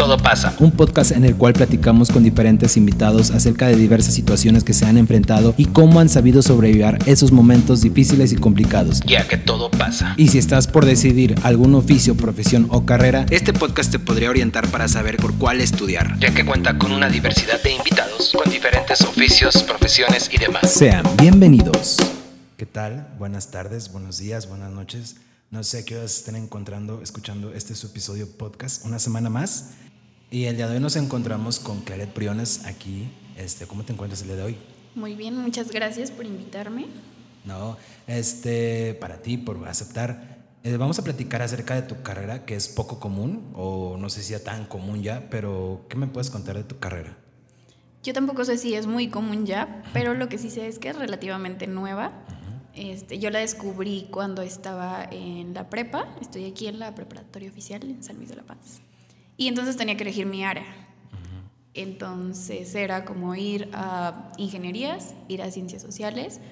todo pasa. Un podcast en el cual platicamos con diferentes invitados acerca de diversas situaciones que se han enfrentado y cómo han sabido sobrevivir esos momentos difíciles y complicados. Ya que todo pasa. Y si estás por decidir algún oficio, profesión o carrera, este podcast te podría orientar para saber por cuál estudiar. Ya que cuenta con una diversidad de invitados con diferentes oficios, profesiones y demás. Sean bienvenidos. ¿Qué tal? Buenas tardes, buenos días, buenas noches. No sé qué horas estén encontrando, escuchando este su episodio podcast, una semana más. Y el día de hoy nos encontramos con Claret Priones aquí. Este, ¿Cómo te encuentras el día de hoy? Muy bien, muchas gracias por invitarme. No, este, para ti, por aceptar. Eh, vamos a platicar acerca de tu carrera, que es poco común, o no sé si sea tan común ya, pero ¿qué me puedes contar de tu carrera? Yo tampoco sé si es muy común ya, pero lo que sí sé es que es relativamente nueva. Este, yo la descubrí cuando estaba en la prepa, estoy aquí en la preparatoria oficial en San Luis de la Paz. Y entonces tenía que elegir mi área. Entonces era como ir a ingenierías, ir a ciencias sociales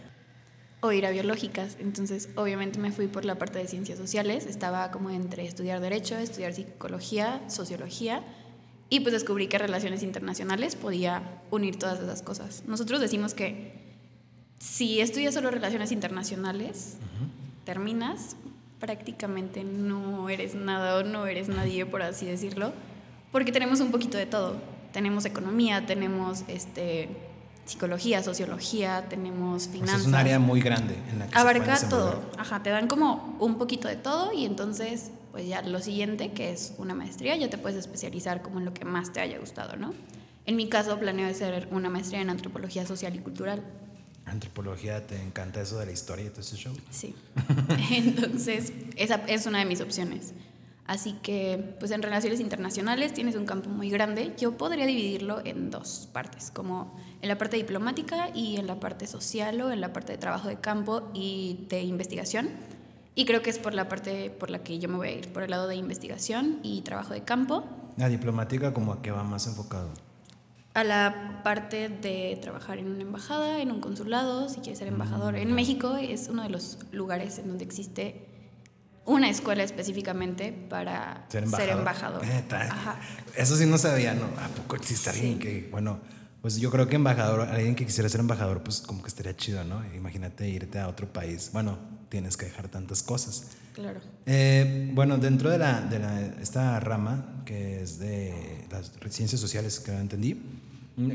o ir a biológicas. Entonces obviamente me fui por la parte de ciencias sociales. Estaba como entre estudiar derecho, estudiar psicología, sociología. Y pues descubrí que relaciones internacionales podía unir todas esas cosas. Nosotros decimos que si estudias solo relaciones internacionales, terminas, prácticamente no eres nada o no eres nadie, por así decirlo, porque tenemos un poquito de todo. Tenemos economía, tenemos este, psicología, sociología, tenemos finanzas. es un área muy grande en la que Abarca se todo. Ajá, te dan como un poquito de todo y entonces, pues ya lo siguiente, que es una maestría, ya te puedes especializar como en lo que más te haya gustado, ¿no? En mi caso, planeo hacer una maestría en antropología social y cultural. Antropología, ¿te encanta eso de la historia y todo ese show? Sí. Entonces, esa es una de mis opciones. Así que, pues en relaciones internacionales tienes un campo muy grande. Yo podría dividirlo en dos partes, como en la parte diplomática y en la parte social o en la parte de trabajo de campo y de investigación. Y creo que es por la parte por la que yo me voy a ir, por el lado de investigación y trabajo de campo. La diplomática como a qué va más enfocado a la parte de trabajar en una embajada, en un consulado, si quieres ser embajador. En México es uno de los lugares en donde existe una escuela específicamente para ser embajador. Eso sí no sabía, ¿no? ¿A poco existe alguien que, bueno, pues yo creo que embajador, alguien que quisiera ser embajador, pues como que estaría chido, ¿no? Imagínate irte a otro país. Bueno, tienes que dejar tantas cosas. Claro. Eh, bueno, dentro de, la, de la, esta rama, que es de las ciencias sociales, que no entendí,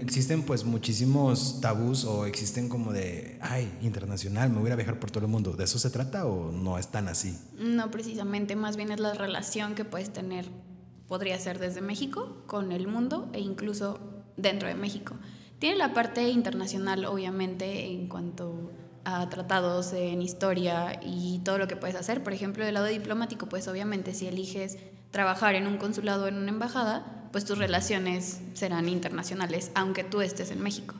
existen pues muchísimos tabús o existen como de, ay, internacional, me voy a viajar por todo el mundo. ¿De eso se trata o no es tan así? No, precisamente, más bien es la relación que puedes tener, podría ser desde México con el mundo e incluso dentro de México. Tiene la parte internacional, obviamente, en cuanto a tratados en historia y todo lo que puedes hacer. Por ejemplo, del lado diplomático, pues obviamente si eliges trabajar en un consulado o en una embajada, pues tus relaciones serán internacionales, aunque tú estés en México.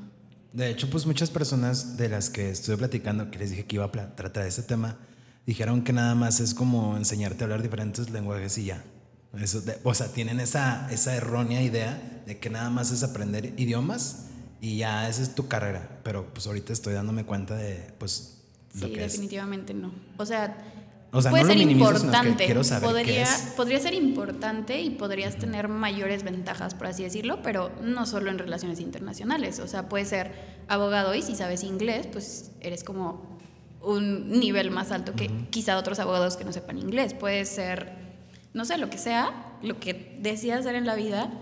De hecho, pues muchas personas de las que estuve platicando, que les dije que iba a tratar de este tema, dijeron que nada más es como enseñarte a hablar diferentes lenguajes y ya. Eso o sea, tienen esa errónea idea de que nada más es aprender idiomas y ya esa es tu carrera. Pero pues ahorita estoy dándome cuenta de pues lo sí, definitivamente no. O sea, o sea, puede no ser importante. quiero saber podría, es. podría ser importante y podrías tener mayores ventajas, por así decirlo, pero no solo en relaciones internacionales. O sea, puedes ser abogado y si sabes inglés, pues eres como un nivel más alto que quizá otros abogados que no sepan inglés. Puedes ser, no sé, lo que sea, lo que decidas hacer en la vida.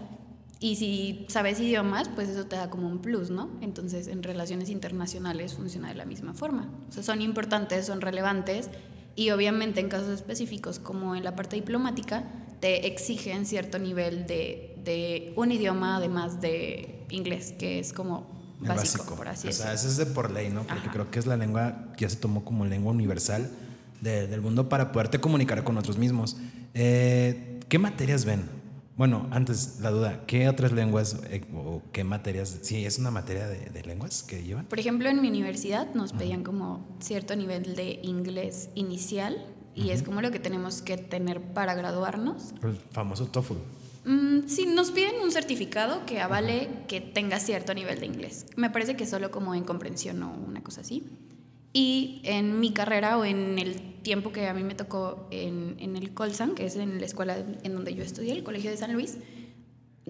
Y si sabes idiomas, pues eso te da como un plus, ¿no? Entonces, en relaciones internacionales funciona de la misma forma. O sea, son importantes, son relevantes y obviamente en casos específicos como en la parte diplomática te exigen cierto nivel de, de un idioma además de inglés, que es como básico, por así decirlo. O sea, eso es de por ley, ¿no? Porque creo que es la lengua que ya se tomó como lengua universal del mundo para poderte comunicar con otros mismos. Eh, ¿Qué materias ven? Bueno, antes la duda, ¿qué otras lenguas eh, o qué materias, sí, es una materia de, lenguas que llevan? Por ejemplo, en mi universidad nos pedían como cierto nivel de inglés inicial y es como lo que tenemos que tener para graduarnos. El famoso TOEFL. Mm, sí, nos piden un certificado que avale que tenga cierto nivel de inglés. Me parece que solo como en comprensión o una cosa así. Y en mi carrera o en el tiempo que a mí me tocó en, en el Colsan, que es en la escuela en donde yo estudié, el Colegio de San Luis,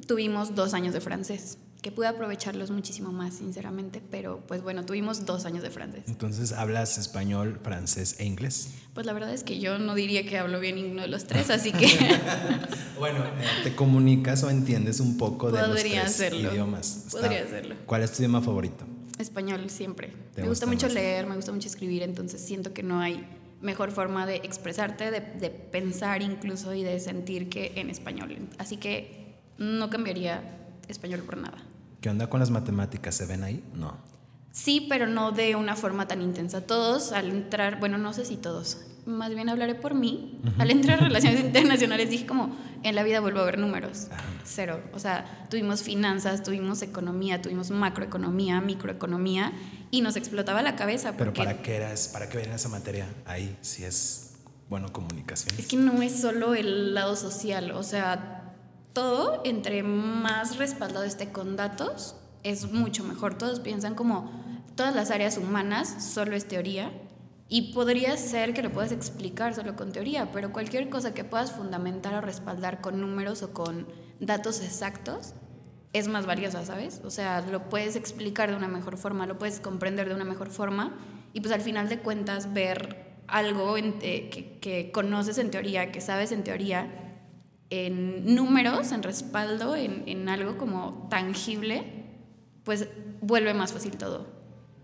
tuvimos dos años de francés, que pude aprovecharlos muchísimo más, sinceramente, pero pues bueno, tuvimos dos años de francés. Entonces, ¿hablas español, francés e inglés? Pues la verdad es que yo no diría que hablo bien ninguno de los tres, así que... bueno, eh, ¿te comunicas o entiendes un poco de los tres hacerlo. idiomas? Podría hacerlo. ¿Cuál es tu idioma favorito? Español siempre. Me gusta, mucho leer, me gusta mucho escribir, entonces siento que no hay mejor forma de expresarte, de, de, pensar incluso y de sentir que en español. Así que no cambiaría español por nada. ¿Qué onda con las matemáticas? ¿Se ven ahí? No. Sí, pero no de una forma tan intensa. Todos al entrar, bueno, no sé si todos, más bien hablaré por mí. Al entrar a relaciones internacionales dije como, en la vida vuelvo a ver números. Cero. O sea, tuvimos finanzas, tuvimos economía, tuvimos macroeconomía, microeconomía y nos explotaba la cabeza. Pero ¿para qué eras, para qué venía esa materia ahí si es, bueno, comunicación? Es que no es solo el lado social, o sea, todo entre más respaldado esté con datos es mucho mejor. Todos piensan como todas las áreas humanas solo es teoría y podría ser que lo puedas explicar solo con teoría, pero cualquier cosa que puedas fundamentar o respaldar con números o con datos exactos es más valiosa, ¿sabes? O sea, lo puedes explicar de una mejor forma, lo puedes comprender de una mejor forma y pues al final de cuentas ver algo eh, que, que, conoces en teoría, que sabes en teoría, en números, en respaldo, en, en algo como tangible, pues vuelve más fácil todo.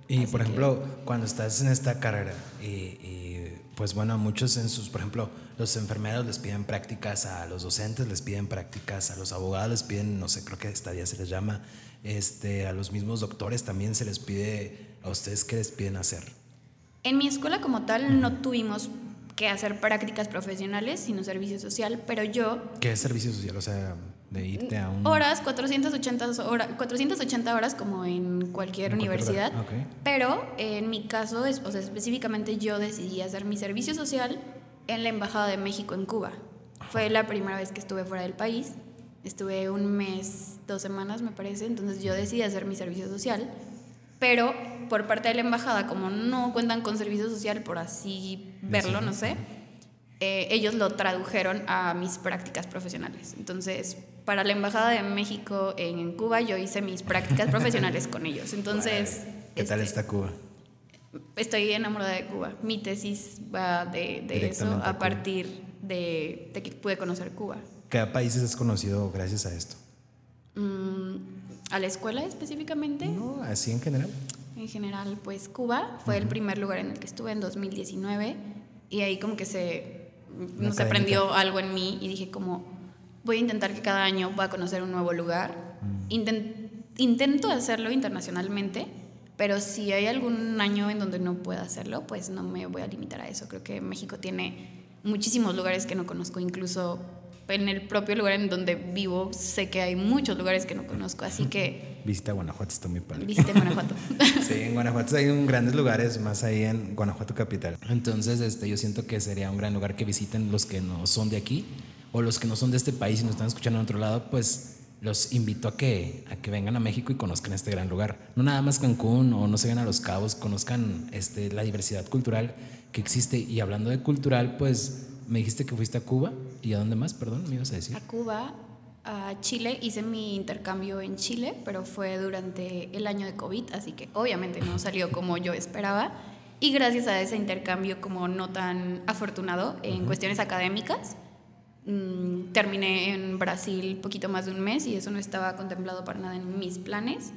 Y por ejemplo, cuando estás en esta carrera y, pues bueno, a muchos en sus, por ejemplo, los enfermeros les piden prácticas, a los docentes les piden prácticas, a los abogados les piden, no sé, creo que esta día se les llama, este, a los mismos doctores también se les pide, a ustedes qué les piden hacer. En mi escuela como tal no tuvimos que hacer prácticas profesionales, sino servicio social, pero yo... ¿Qué es servicio social? O sea, de irte a un... Horas, 480, horas, 480 horas como en cualquier universidad. Pero en mi caso, es, o sea, específicamente yo decidí hacer mi servicio social en la Embajada de México en Cuba. Fue la primera vez que estuve fuera del país. Estuve un mes, dos semanas me parece, entonces yo decidí hacer mi servicio social. Pero por parte de la embajada, como no cuentan con servicio social, por así verlo, no sé, eh, ellos lo tradujeron a mis prácticas profesionales. Entonces, para la Embajada de México en, Cuba, yo hice mis prácticas profesionales con ellos. Entonces... ¿Qué tal este, está Cuba? Estoy enamorada de Cuba. Mi tesis va de, eso a, partir de, que pude conocer Cuba. ¿Qué países has conocido gracias a esto? Mm, ¿A la escuela específicamente? No, así en general. En general, pues Cuba fue el primer lugar en el que estuve en 2019 y ahí como que se, se aprendió algo en mí y dije como voy a intentar que cada año pueda conocer un nuevo lugar. Mm. intento hacerlo internacionalmente, pero si hay algún año en donde no pueda hacerlo, pues no me voy a limitar a eso. Creo que México tiene muchísimos lugares que no conozco, incluso en el propio lugar en donde vivo sé que hay muchos lugares que no conozco, así que... Visita Guanajuato, está muy padre. Visita Guanajuato. sí, en Guanajuato hay un grandes lugares, más ahí en Guanajuato capital. Entonces, este, yo siento que sería un gran lugar que visiten los que no son de aquí o los que no son de este país y nos están escuchando en otro lado, pues los invito a que, a que vengan a México y conozcan este gran lugar. No nada más Cancún o no se vayan a Los Cabos, conozcan este, la diversidad cultural que existe. Y hablando de cultural, pues me dijiste que fuiste a Cuba y a dónde más, perdón, me ibas a decir. A Cuba, a Chile, hice mi intercambio en Chile, pero fue durante el año de COVID, así que obviamente no salió como yo esperaba. Y gracias a ese intercambio como no tan afortunado en cuestiones académicas, mm, terminé en Brasil poquito más de un mes y eso no estaba contemplado para nada en mis planes.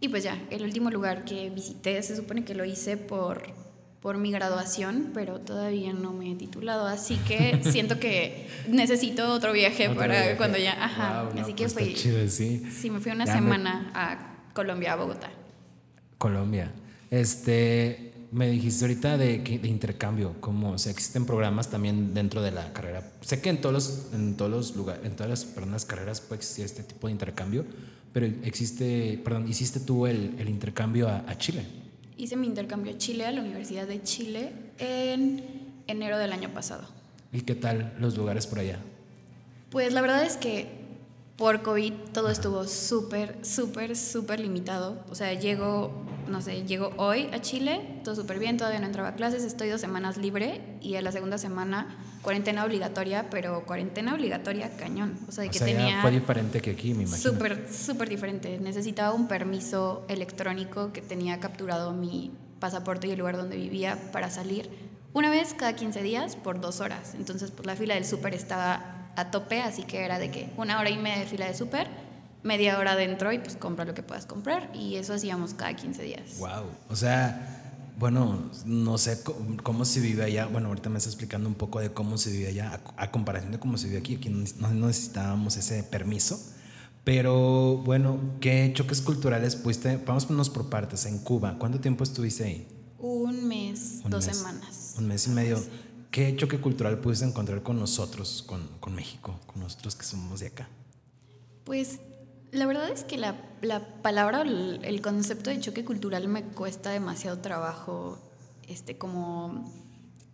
Y pues ya, el último lugar que visité se supone que lo hice por por mi graduación, pero todavía no me he titulado, así que siento que necesito otro viaje para cuando ya, ajá, así que pues fui, sí. sí. me fui una semana a Colombia, a Bogotá. Colombia, este, me dijiste ahorita de, de intercambio, como o sea, existen programas también dentro de la carrera. Sé que en todos los, en todos los lugares, en todas las perdón, carreras puede existir este tipo de intercambio, pero existe, perdón, hiciste tú el, el intercambio a, a Chile hice mi intercambio a Chile, a la Universidad de Chile, en enero del año pasado. ¿Y qué tal los lugares por allá? Pues la verdad es que por COVID todo estuvo súper, súper, súper limitado. O sea, llego, no sé, llego hoy a Chile, todo súper bien, todavía no entraba a clases, estoy dos semanas libre y a la segunda semana cuarentena obligatoria, pero cuarentena obligatoria cañón. O sea, de O que sea, tenía... fue diferente que aquí, me imagino. Súper, súper diferente. Necesitaba un permiso electrónico que tenía capturado mi pasaporte y el lugar donde vivía para salir una vez cada 15 días por dos horas. Entonces, pues la fila del súper estaba a tope, así que era de que una hora y media de fila de súper, media hora dentro y pues compra lo que puedas comprar. Y eso hacíamos cada 15 días. Wow. O sea, bueno, no sé cómo, se vive allá. Bueno, ahorita me está explicando un poco de cómo se vive allá a, a comparación de cómo se vive aquí. Aquí no, no necesitábamos ese permiso. Pero bueno, ¿qué choques culturales pudiste? Ponernos por partes. En Cuba, ¿cuánto tiempo estuviste ahí? Un mes, Un dos mes. semanas. Un mes y medio. ¿Qué choque cultural pudiste encontrar con nosotros, con, con México, con nosotros que somos de acá? Pues la verdad es que la, la palabra, el, el concepto de choque cultural me cuesta demasiado trabajo, este, como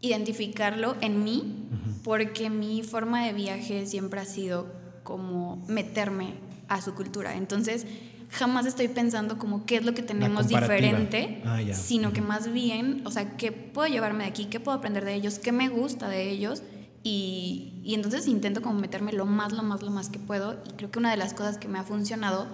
identificarlo en mí, porque mi forma de viaje siempre ha sido como meterme a su cultura. Entonces, jamás estoy pensando como qué es lo que tenemos diferente, Ah, ya. sino que más bien, o sea, qué puedo llevarme de aquí, qué puedo aprender de ellos, qué me gusta de ellos. Y, y entonces intento como meterme lo más, lo más, lo más que puedo. Y creo que una de las cosas que me ha funcionado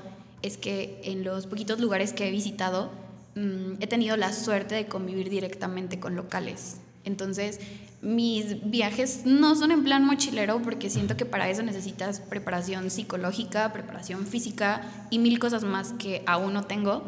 es que en los poquitos lugares que he visitado mm, he tenido la suerte de convivir directamente con locales. Entonces, mis viajes no son en plan mochilero porque siento que para eso necesitas preparación psicológica, preparación física y mil cosas más que aún no tengo.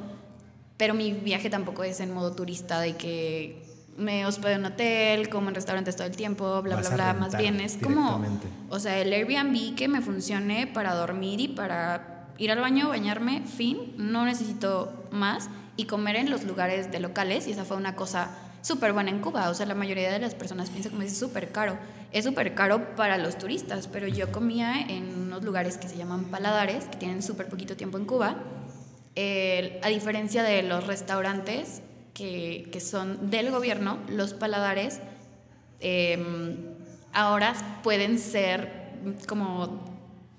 Pero mi viaje tampoco es en modo turista de que me hospedo en hotel, como en restaurantes todo el tiempo, bla, Vas bla, bla. Más bien es como, o sea, el Airbnb que me funcione para dormir y para ir al baño, bañarme, fin, no necesito más. Y comer en los lugares de locales, y esa fue una cosa súper buena en Cuba. O sea, la mayoría de las personas piensan como es súper caro. Es súper caro para los turistas, pero yo comía en unos lugares que se llaman paladares, que tienen súper poquito tiempo en Cuba. A diferencia de los restaurantes que, que son del gobierno, los paladares eh, ahora pueden ser como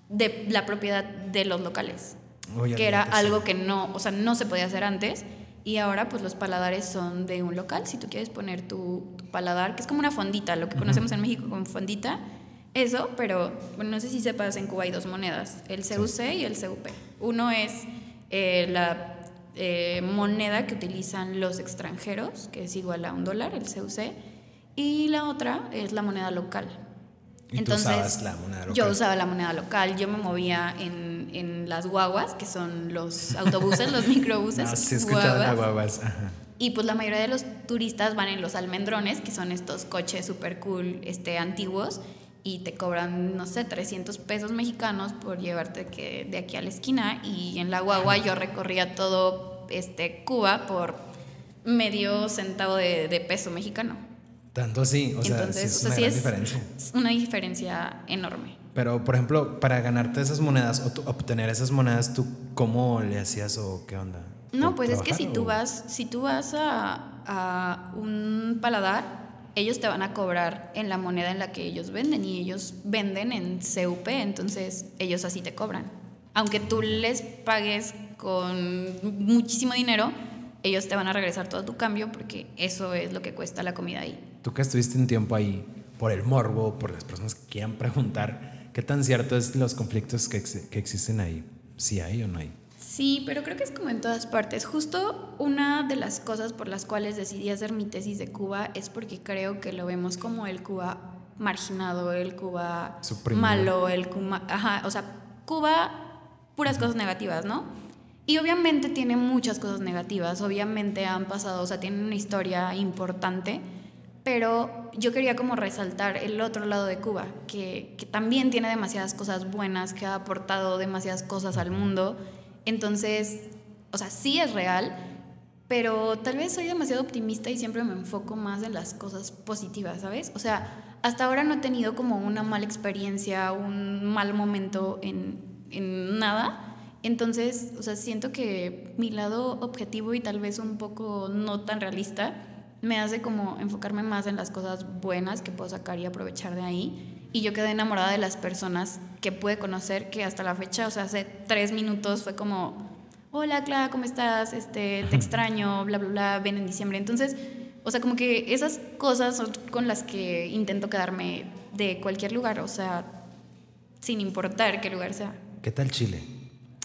de la propiedad de los locales, que era algo que no, o sea, no se podía hacer antes. Y ahora pues los paladares son de un local. Si tú quieres poner tu, tu paladar, que es como una fondita, lo que conocemos en México como fondita, eso, pero bueno, no sé si sepas, en Cuba hay dos monedas, el CUC y el CUP. Uno es eh, la eh, moneda que utilizan los extranjeros, que es igual a un dólar, el CUC, y la otra es la moneda local. Y tú usabas la moneda Yo local. usaba la moneda local, yo me movía en, en las guaguas, que son los autobuses, los microbuses. Sí, he escuchado guaguas. guaguas. Ajá. Y pues la mayoría de los turistas van en los almendrones, que son estos coches súper cool, este, antiguos, y te cobran, no sé, 300 pesos mexicanos por llevarte que de aquí a la esquina. Y en la guagua yo recorría todo este, Cuba por medio centavo de, de peso mexicano. Tanto así, o sea, Entonces, sí es o sea, una sí gran es diferencia. una diferencia enorme. Pero, por ejemplo, para ganarte esas monedas o obtener esas monedas, ¿tú cómo le hacías o qué onda? No, ¿Por pues es que si tú vas, si tú vas a, a un paladar, ellos te van a cobrar en la moneda en la que ellos venden y ellos venden en CUP, entonces ellos así te cobran. Aunque tú les pagues con muchísimo dinero, ellos te van a regresar todo tu cambio porque eso es lo que cuesta la comida ahí. Tú que estuviste un tiempo ahí, por el morbo, por las personas que quieran preguntar, ¿qué tan cierto es los conflictos que, ex- que existen ahí? ¿Si hay o no hay? Sí, pero creo que es como en todas partes. Justo una de las cosas por las cuales decidí hacer mi tesis de Cuba es porque creo que lo vemos como el Cuba marginado, el Cuba Suprimido. malo, el Cuba... Ajá, o sea, Cuba, puras cosas negativas, ¿no? Y obviamente tiene muchas cosas negativas, obviamente han pasado, o sea, tienen una historia importante, pero yo quería como resaltar el otro lado de Cuba, que, también tiene demasiadas cosas buenas, que ha aportado demasiadas cosas al mundo. Entonces, o sea, sí es real, pero tal vez soy demasiado optimista y siempre me enfoco más en las cosas positivas, ¿sabes? O sea, hasta ahora no he tenido como una mala experiencia, un mal momento en, en nada. Entonces, o sea, siento que mi lado objetivo y tal vez un poco no tan realista me hace como enfocarme más en las cosas buenas que puedo sacar y aprovechar de ahí. Y yo quedé enamorada de las personas que pude conocer, que hasta la fecha, o sea, hace tres minutos fue como, hola Clara, ¿cómo estás? Este, te extraño, bla, bla, bla, ven en diciembre. Entonces, o sea, como que esas cosas son con las que intento quedarme de cualquier lugar, o sea, sin importar qué lugar sea. ¿Qué tal Chile?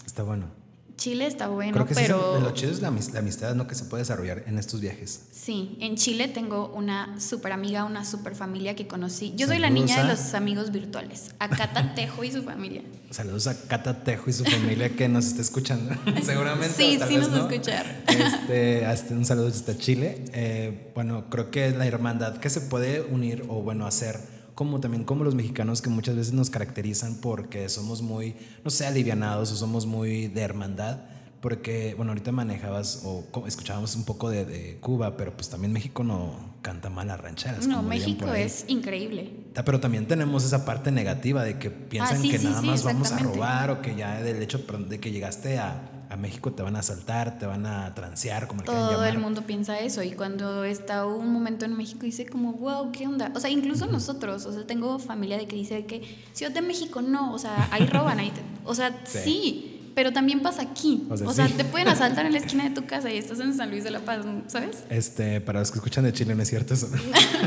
Está bueno. Chile está bueno, Creo que pero... lo chido es la, la amistad ¿no? que se puede desarrollar en estos viajes. Sí, en Chile tengo una super amiga, una super familia que conocí. Yo soy la niña de los amigos virtuales, a Cata Tejo y su familia. Saludos a Cata Tejo y su familia que nos está escuchando. Seguramente. Sí, sí nos va a escuchar. Este, hasta un saludo hasta Chile. Eh, bueno, creo que es la hermandad que se puede unir o bueno, hacer como también como los mexicanos que muchas veces nos caracterizan porque somos muy, no sé, alivianados o somos muy de hermandad. Porque, bueno, ahorita manejabas o escuchábamos un poco de, de Cuba, pero pues también México no canta mal las rancheras. No, México es increíble. Ta- Pero también tenemos esa parte negativa de que piensan Ah, sí, que sí, nada sí, más vamos a robar o que ya del hecho de que llegaste a, a México te van a asaltar, te van a transear, como le Todo llamar. el mundo piensa eso y cuando está un momento en México dice como, wow, ¿qué onda? O sea, incluso nosotros, o sea, tengo familia de que dice que Ciudad de México no, o sea, ahí roban, ahí te- o sea, Sí. sí. pero también pasa aquí. O O sea, sea, sí. te pueden asaltar en la esquina de tu casa y estás en San Luis de la Paz, ¿sabes? Este, para los que escuchan de Chile, no es cierto eso.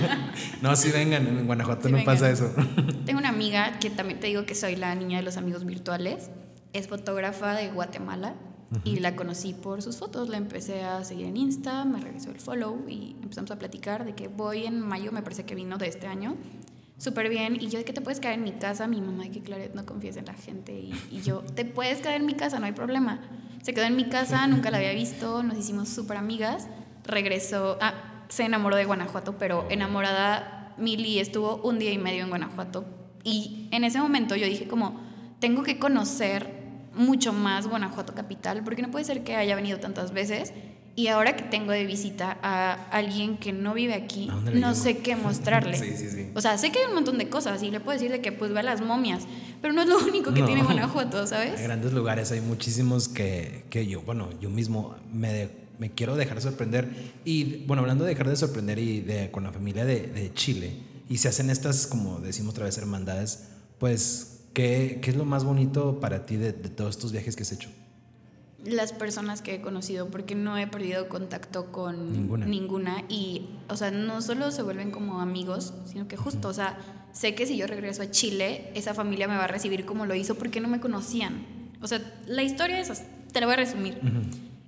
no, sí vengan, en Guanajuato Sí no vengan. pasa eso. Tengo una amiga que también te digo que soy la niña de los amigos virtuales. Es fotógrafa de Guatemala y la conocí por sus fotos. La empecé a seguir en Insta, me regresó el follow y empezamos a platicar de que voy en mayo, me parece que vino de este año. Súper bien. Y yo de que te puedes quedar en mi casa. Mi mamá de que Claret no confíes en la gente. Y, y yo, te puedes quedar en mi casa, no hay problema. Se quedó en mi casa, nunca la había visto, nos hicimos súper amigas. Regresó, ah, se enamoró de Guanajuato, pero enamorada, Mili estuvo un día y medio en Guanajuato. Y en ese momento yo dije como, tengo que conocer mucho más Guanajuato capital, porque no puede ser que haya venido tantas veces. Y ahora que tengo de visita a alguien que no vive aquí, ¿A dónde le no llevo? sé qué mostrarle. Sí, sí, sí. O sea, sé que hay un montón de cosas y le puedo decir de que pues ve a las momias, pero no es lo único que No. tiene Guanajuato, Hay ¿sabes? grandes lugares, hay muchísimos que, que yo, bueno, yo mismo me, de- me quiero dejar sorprender. Y bueno, hablando de dejar de sorprender y de, con la familia de, de Chile, y se hacen estas, como decimos otra vez, hermandades, pues, ¿qué, qué es lo más bonito para ti de, de todos estos viajes que has hecho? Las personas que he conocido, porque no he perdido contacto con Ninguna. ninguna. Y, o sea, no solo se vuelven como amigos, sino que justo, o sea, sé que si yo regreso a Chile, esa familia me va a recibir como lo hizo porque no me conocían. O sea, la historia es, te la voy a resumir.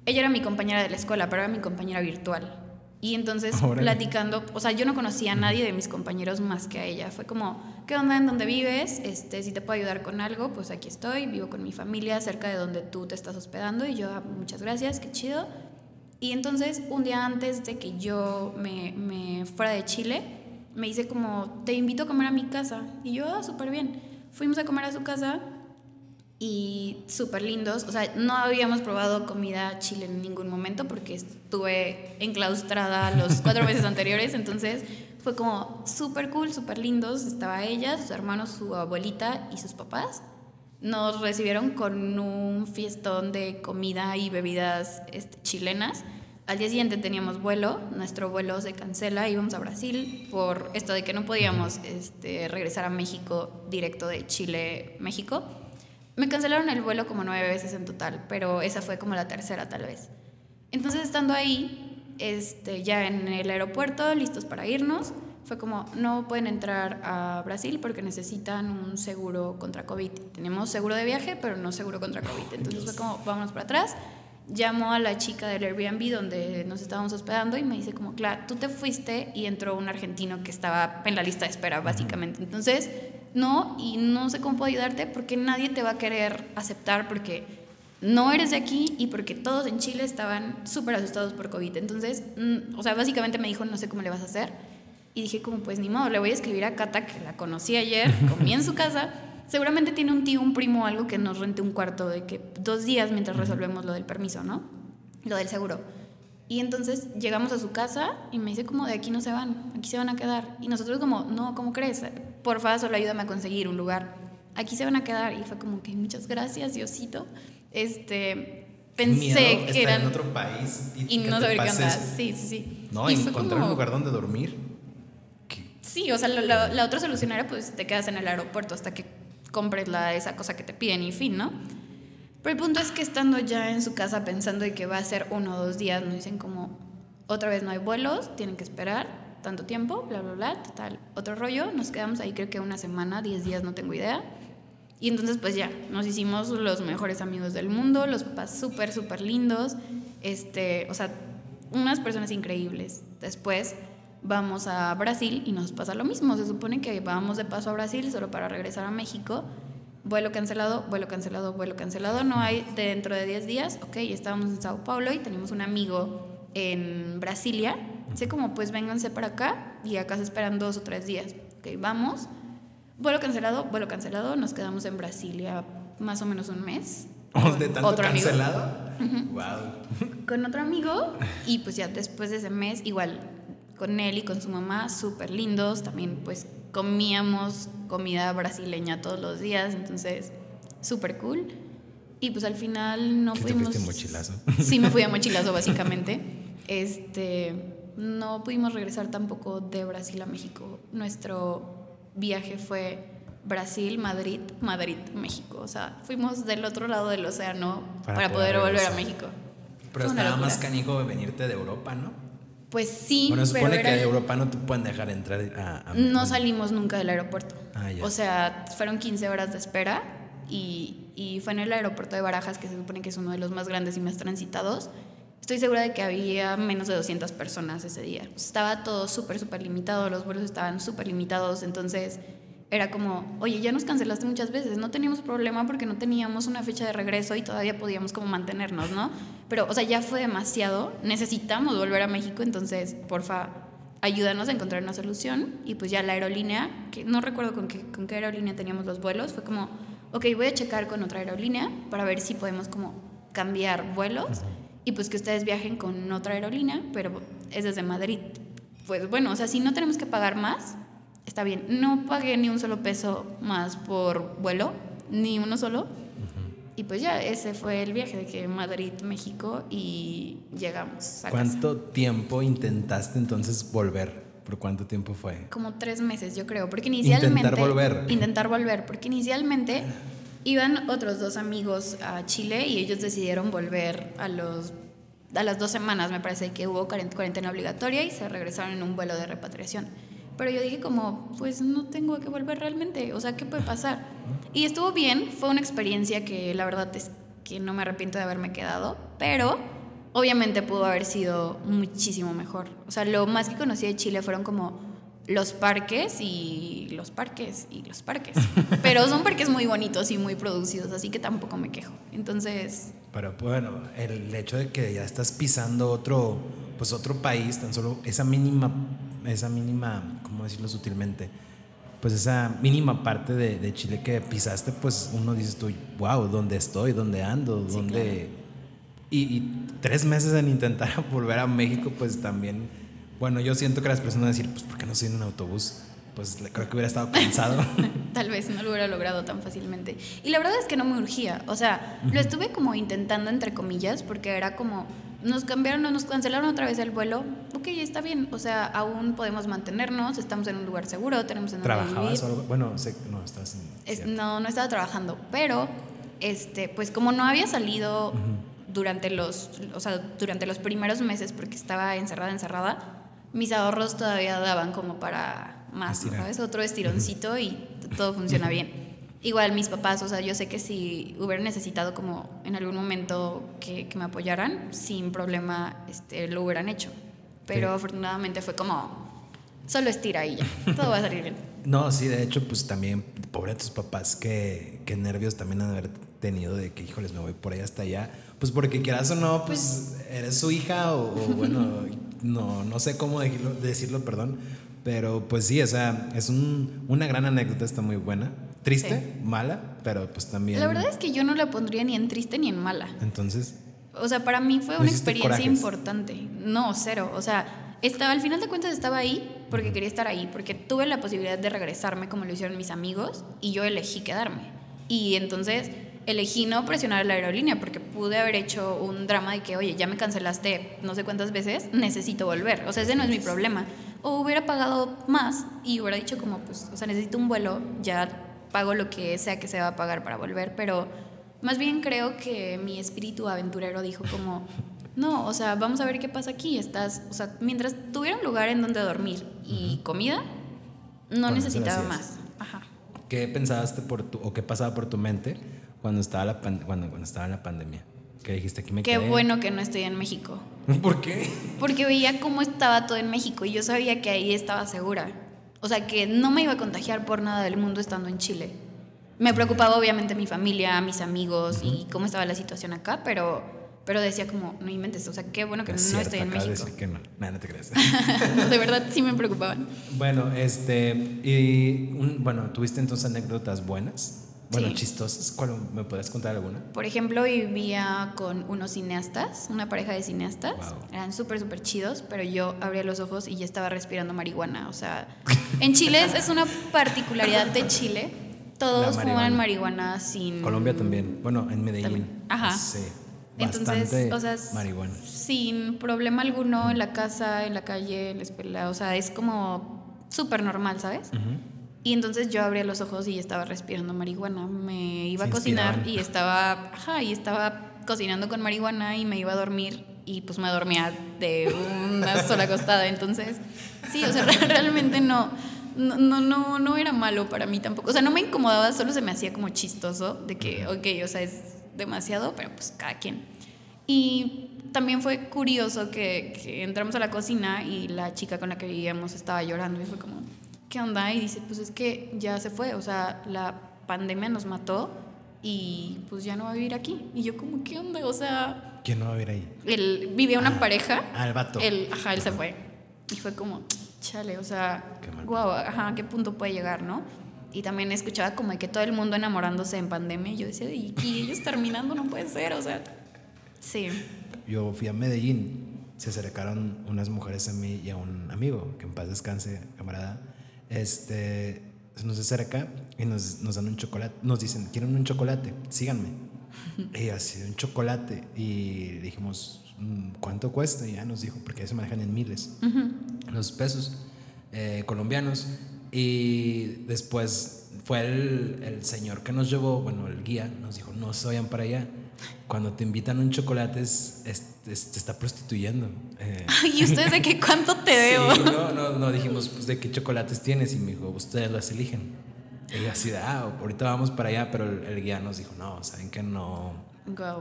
Ella era mi compañera de la escuela, pero era mi compañera virtual. Y entonces, Órale. platicando, o sea, yo no conocía a nadie de mis compañeros más que a ella. Fue como, ¿qué onda? ¿En dónde vives? Este, si te puedo ayudar con algo, pues aquí estoy, vivo con mi familia cerca de donde tú te estás hospedando. Y yo, "Ah, muchas gracias, qué chido. Y entonces, un día antes de que yo me, me fuera de Chile, me dice como, te invito a comer a mi casa. Y yo, ah, súper bien. Fuimos a comer a su casa y súper lindos. O sea, no habíamos probado comida chile en ningún momento porque estuve enclaustrada los cuatro meses anteriores. Entonces fue como súper cool, súper lindos. Estaba ella, sus hermanos, su abuelita y sus papás. Nos recibieron con un fiestón de comida y bebidas este, chilenas. Al día siguiente teníamos vuelo, nuestro vuelo se cancela, íbamos a Brasil por esto de que no podíamos este, regresar a México directo de Chile, México. Me cancelaron el vuelo como nueve veces en total, pero esa fue como la tercera tal vez. Entonces estando ahí, este, ya en el aeropuerto, listos para irnos, fue como, no pueden entrar a Brasil porque necesitan un seguro contra COVID. Tenemos seguro de viaje, pero no seguro contra COVID. Entonces fue como, vámonos para atrás. Llamo a la chica del Airbnb donde nos estábamos hospedando y me dice como, claro, tú te fuiste y entró un argentino que estaba en la lista de espera, básicamente. Entonces, no, y no sé cómo puedo ayudarte porque nadie te va a querer aceptar porque no eres de aquí y porque todos en Chile estaban súper asustados por COVID. Entonces, mm, o sea, básicamente me dijo, no sé cómo le vas a hacer. Y dije como, pues ni modo, le voy a escribir a Cata, que la conocí ayer, comí en su casa. Seguramente tiene un tío, un primo algo que nos rente un cuarto de que dos días mientras resolvemos lo del permiso, ¿no? Lo del seguro. Y entonces llegamos a su casa y me dice como, de aquí no se van, aquí se van a quedar. Y nosotros como, no, ¿cómo crees? Porfa, solo ayúdame a conseguir un lugar. Aquí se van a quedar. Y fue como que, muchas gracias, Diosito. Este, pensé Miedo que eran... en otro país y, no saber qué onda. Sí, sí, sí. No, Y encontrar un lugar donde dormir. Sí, o sea, la, la- la otra solución era pues te quedas en el aeropuerto hasta que compres la, esa cosa que te piden y fin, ¿no? Pero el punto es que estando ya en su casa pensando de que va a ser uno o dos días, nos dicen como, otra vez no hay vuelos, tienen que esperar. Tanto tiempo, bla, bla, bla, total, otro rollo, nos quedamos ahí creo que una semana, 10 días, no tengo idea. Y entonces pues ya, nos hicimos los mejores amigos del mundo, los papás súper, súper lindos, este, o sea, unas personas increíbles. Después vamos a Brasil y nos pasa lo mismo, se supone que vamos de paso a Brasil solo para regresar a México. Vuelo cancelado, vuelo cancelado, vuelo cancelado. No hay dentro de 10 días. Ok, estábamos en Sao Paulo y teníamos un amigo en Brasilia. Sé como, pues vénganse para acá y acá se esperan dos o tres días. Ok, vamos. Vuelo cancelado, vuelo cancelado. Nos quedamos en Brasilia más o menos un mes. ¿De tanto otro amigo. cancelado? Wow. Con otro amigo y pues ya después de ese mes, igual con él y con su mamá, súper lindos. También pues comíamos comida brasileña todos los días, entonces súper cool. Y pues al final no ¿Qué te pudimos... fuiste mochilazo? Sí, me fui a mochilazo básicamente. Este, no pudimos regresar tampoco de Brasil a México. Nuestro viaje fue Brasil, Madrid, Madrid, México. O sea, fuimos del otro lado del océano Para para, poder poder, volver a. México. Pero estaba más canijo venirte de Europa, ¿no? Pues sí, bueno, se pero supone que era- de Europa no te pueden dejar entrar a... a- no salimos nunca del aeropuerto. Ah, ya. O sea, fueron 15 horas de espera y, y fue en el aeropuerto de Barajas, que se supone que es uno de los más grandes y más transitados. Estoy segura de que había menos de 200 personas ese día. Estaba todo súper, súper limitado, los vuelos estaban súper limitados, entonces era como, oye, ya nos cancelaste muchas veces, no teníamos problema porque no teníamos una fecha de regreso y todavía podíamos como mantenernos, ¿no? Pero, o sea, ya fue demasiado, necesitamos volver a México, entonces, porfa, ayúdanos a encontrar una solución. Y pues ya la aerolínea, que no recuerdo con qué, con qué aerolínea teníamos los vuelos, fue como, ok, voy a checar con otra aerolínea para ver si podemos como cambiar vuelos y pues que ustedes viajen con otra aerolínea, pero es desde Madrid. Pues bueno, o sea, si no tenemos que pagar más, está bien. No pagué ni un solo peso más por vuelo, ni uno solo. Y pues ya, ese fue el viaje de que Madrid, México y llegamos a casa. ¿Cuánto tiempo intentaste entonces volver? ¿Por cuánto tiempo fue? Como tres meses, yo creo, porque inicialmente... Intentar volver. Intentar volver, porque inicialmente iban otros dos amigos a Chile y ellos decidieron volver a los... A las dos semanas me parece que hubo cuaren- cuarentena obligatoria y se regresaron en un vuelo de repatriación. Pero yo dije como, pues no tengo que volver realmente, o sea, ¿qué puede pasar? Y estuvo bien, fue una experiencia que la verdad es que no me arrepiento de haberme quedado, pero obviamente pudo haber sido muchísimo mejor. O sea, lo más que conocí de Chile fueron como los parques y los parques y los parques. Pero son parques muy bonitos y muy producidos, así que tampoco me quejo. Entonces, Pero bueno, el hecho de que ya estás pisando otro, pues otro país, tan solo esa mínima, esa mínima, ¿cómo decirlo sutilmente? Pues esa mínima parte de, de Chile que pisaste, pues uno dice tú, wow, ¿dónde estoy? ¿Dónde ando? Sí, ¿Dónde? Y, y tres meses en intentar volver a México, pues también, bueno, yo siento que las personas van a decir, pues ¿por qué no soy en un autobús? Pues creo que hubiera estado cansado. tal vez no lo hubiera logrado tan fácilmente. Y la verdad es que no me urgía. O sea, lo estuve como intentando entre comillas, porque era como, nos cambiaron o nos cancelaron otra vez el vuelo. Ok, está bien. O sea, aún podemos mantenernos, estamos en un lugar seguro, tenemos en donde vivir. ¿Trabajabas o algo? Bueno, sé, no, estás en... Es- no, no estaba trabajando, pero este, pues como no había salido durante los, o sea, durante los primeros meses porque estaba encerrada, encerrada, mis ahorros todavía daban como para más. ¿sabes? Otro estironcito y todo funciona bien. Igual mis papás, o sea, yo sé que si hubieran necesitado como en algún momento que, que me apoyaran, sin problema este, lo hubieran hecho. Pero Sí. afortunadamente fue como, solo estira y ya, todo va a salir bien. No, sí, de hecho, pues también, pobre a tus papás, que, que nervios también han de haber tenido de que, híjoles, me voy por ahí hasta allá. Pues porque quieras o no, pues, eres su hija o, o bueno, no, no sé cómo decirlo, decirlo, perdón. Pero pues sí, o sea, es un- una gran anécdota, está muy buena. Triste, mala, pero pues también... La verdad es que yo no la pondría ni en triste ni en mala. Entonces, O sea, para mí fue ¿No una experiencia corajes? importante. No, cero. O sea, estaba, al final de cuentas estaba ahí porque quería estar ahí, porque tuve la posibilidad de regresarme como lo hicieron mis amigos y yo elegí quedarme. Y entonces elegí no presionar a la aerolínea porque pude haber hecho un drama de que, oye, ya me cancelaste no sé cuántas veces, necesito volver. O sea, ese no es mi problema. O hubiera pagado más y hubiera dicho como, pues, o sea, necesito un vuelo, ya pago lo que sea que se va a pagar para volver, pero más bien creo que mi espíritu aventurero dijo como, no, o sea, vamos a ver qué pasa aquí. Estás, o sea, mientras tuviera un lugar en donde dormir y comida, no eso necesitaba lo hacías. más. Ajá. ¿Qué pensaste por tu, o qué pasaba por tu mente cuando estaba, la cuando, cuando estaba en la pandemia? ¿Qué dijiste? Aquí me Qué quedé. bueno que no estoy en México. ¿Por qué? Porque veía cómo estaba todo en México y yo sabía que ahí estaba segura. O sea, que no me iba a contagiar por nada del mundo estando en Chile. Me preocupaba obviamente mi familia, mis amigos y cómo estaba la situación acá, pero, pero decía como, no inventes, o sea, qué bueno que no estoy en acabas de México. decir que no. Nada, no te crees. De verdad sí me preocupaban. bueno, este. Y. un- bueno, ¿tuviste entonces anécdotas buenas? Bueno, Sí. chistosas. ¿Cuál, ¿Me puedes contar alguna? Por ejemplo, vivía con unos cineastas, una pareja de cineastas. Wow. Eran súper, súper chidos, pero yo abría los ojos y ya estaba respirando marihuana. O sea, en Chile es, una particularidad de Chile. Todos fuman marihuana. sin... Colombia también. Bueno, en Medellín. También. Ajá. Sí. Entonces, o sea, marihuana. sin problema alguno en la casa, en la calle, en la escuela. O sea, es como súper normal, ¿sabes? Ujú. Y entonces yo abría los ojos y estaba respirando marihuana. Me iba Se a cocinar inspiraban. y estaba, ajá, y estaba cocinando con marihuana y me iba a dormir y pues me dormía de una sola acostada. Entonces, sí, o sea, realmente no, no, no, no, no era malo para mí tampoco. O sea, no me incomodaba, solo se me hacía como chistoso de que, ok, o sea, es demasiado, pero pues cada quien. Y también fue curioso que, que entramos a la cocina y la chica con la que vivíamos estaba llorando y fue como, ¿qué onda? Y dice, pues es que ya se fue, o sea, la pandemia nos mató y pues ya no va a vivir aquí. Y yo como, ¿qué onda? O sea, ¿Quién no va a vivir ahí? él vivía una Ah, pareja. ah, el vato. Él, ajá, él se fue. Y fue como, chale, o sea, Qué guau, ajá, ¿a qué punto puede llegar, no? Y también escuchaba como de que todo el mundo enamorándose en pandemia y yo decía, y, y ellos terminando no puede ser, o sea, sí. Yo fui a Medellín, se acercaron unas mujeres a mí y a un amigo, que en paz descanse, camarada. Este, se nos acerca y nos, nos dan un chocolate, nos dicen, ¿quieren un chocolate? Síganme. Y así, un chocolate. Y dijimos, "Mm, ¿cuánto cuesta? Y ya nos dijo, porque se manejan en miles, los pesos eh, colombianos. Y después fue el, el señor que nos llevó, bueno, el guía, nos dijo, no se vayan para allá. Cuando te invitan un chocolate, es, es- es- te está prostituyendo. Eh, ¿Y ustedes de qué cuánto te debo? Sí, no, no, no, dijimos, pues, ¿de qué chocolates tienes? Y me dijo, ustedes las eligen. Y yo así ah, ahorita vamos para allá, pero el, el guía nos dijo, no, saben que no,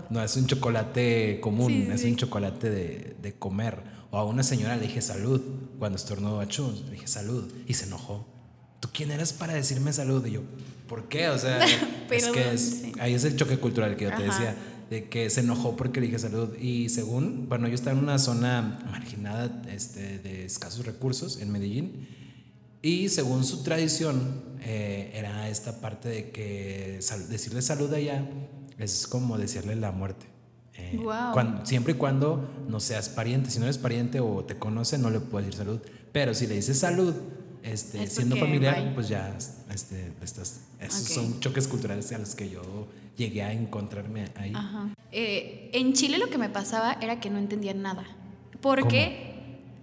no es un chocolate común, Sí, es sí. un chocolate de, de comer. O a una señora le dije salud, cuando estornudó a Chus, le dije salud, y se enojó. ¿Tú quién eres para decirme salud? Y yo, ¿por qué? O sea, es Perdón, que es, ahí es el choque cultural que yo te Ajá. decía, de que se enojó porque le dije salud. Y según, bueno, yo estaba en una zona marginada este, de escasos recursos en Medellín. Y según su tradición, eh, era esta parte de que sal- decirle salud allá es como decirle la muerte. Eh, Guau. cuan- siempre y cuando no seas pariente. Si no eres pariente o te conoce, no le puedes decir salud. Pero si le dices salud, este, Es siendo familiar, bye. pues ya este, estás. Esos son choques culturales a los que yo llegué a encontrarme ahí. Ajá. Eh, en Chile lo que me pasaba era que no entendía nada. Porque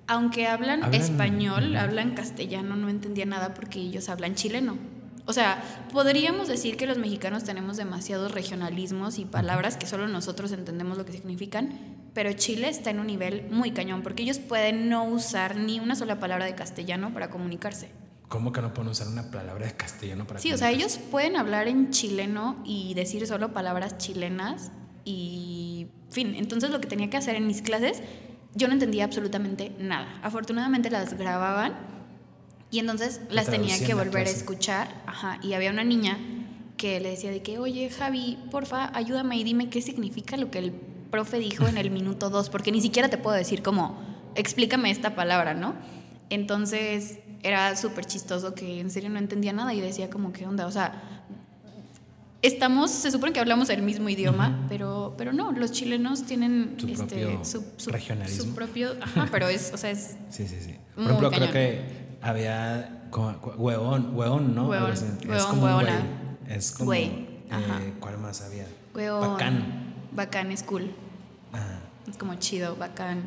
aunque hablan, Hablan- español, hablan castellano, no entendía nada porque ellos hablan chileno. O sea, podríamos decir que los mexicanos tenemos demasiados regionalismos y palabras que solo nosotros entendemos lo que significan, pero Chile está en un nivel muy cañón porque ellos pueden no usar ni una sola palabra de castellano para comunicarse. ¿Cómo que no pueden usar una palabra de castellano para Sí, o sea, ellos pueden hablar en chileno y decir solo palabras chilenas y fin. Entonces lo que tenía que hacer en mis clases, yo no entendía absolutamente nada. Afortunadamente las grababan y entonces las tenía que volver a escuchar. Ajá, y había una niña que le decía de que, oye Javi, porfa, ayúdame y dime qué significa lo que el profe dijo en el minuto dos, porque ni siquiera te puedo decir como, explícame esta palabra, ¿no? Entonces era súper chistoso que en serio no entendía nada y decía como, ¿qué onda? O sea, estamos, se supone que hablamos el mismo idioma, pero, pero no, los chilenos tienen Su este, propio su, su- regionalismo. su propio, ajá, pero es, o sea, es Sí, sí, sí. Por Muy ejemplo, cañón. creo que había huevón, huevón, ¿no? Así. es como güey. Es como. Güey, eh. ¿Cuál más había? hueón. Bacán. Bacán es cool. Ajá. Es como chido, bacán.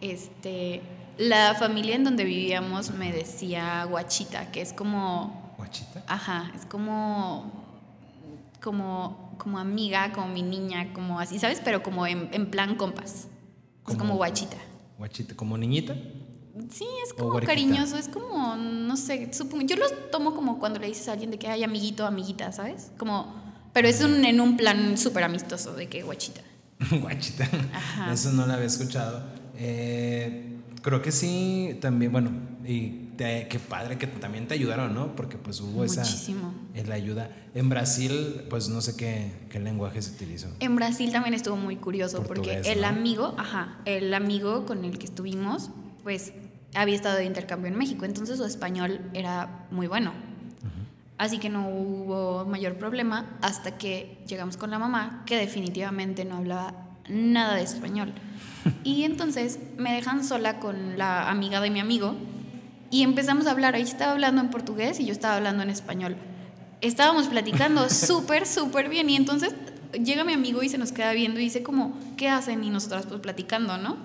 Este, la familia en donde vivíamos me decía guachita, que es como, ¿Guachita? ajá, es como, como, como amiga, como mi niña, como así, ¿sabes? Pero como en, en plan compas. Es Como- guachita. Guachita, como niñita. Sí, es como cariñoso, es como, no sé, supongo, yo lo tomo como cuando le dices a alguien de que hay amiguito, amiguita, ¿sabes? Como, pero es un, en un plan súper amistoso, de que guachita. Guachita. Ajá. Eso no lo había escuchado. Eh, creo que sí, también, bueno, y te- qué padre que también te ayudaron, ¿no? Porque pues hubo esa Muchísimo. es la ayuda. En Brasil, pues no sé qué, qué lenguaje se utilizó. En Brasil también estuvo muy curioso Portugués, porque el ¿no? amigo, ajá, el amigo con el que estuvimos, pues había estado de intercambio en México, entonces su español era muy bueno. Así que no hubo mayor problema hasta que llegamos con la mamá, que definitivamente no hablaba nada de español. Y entonces me dejan sola con la amiga de mi amigo y empezamos a hablar. Ella estaba hablando en portugués y yo estaba hablando en español. Estábamos platicando súper, súper bien y entonces llega mi amigo y se nos queda viendo y dice como, ¿qué hacen? Y nosotras pues platicando, ¿no?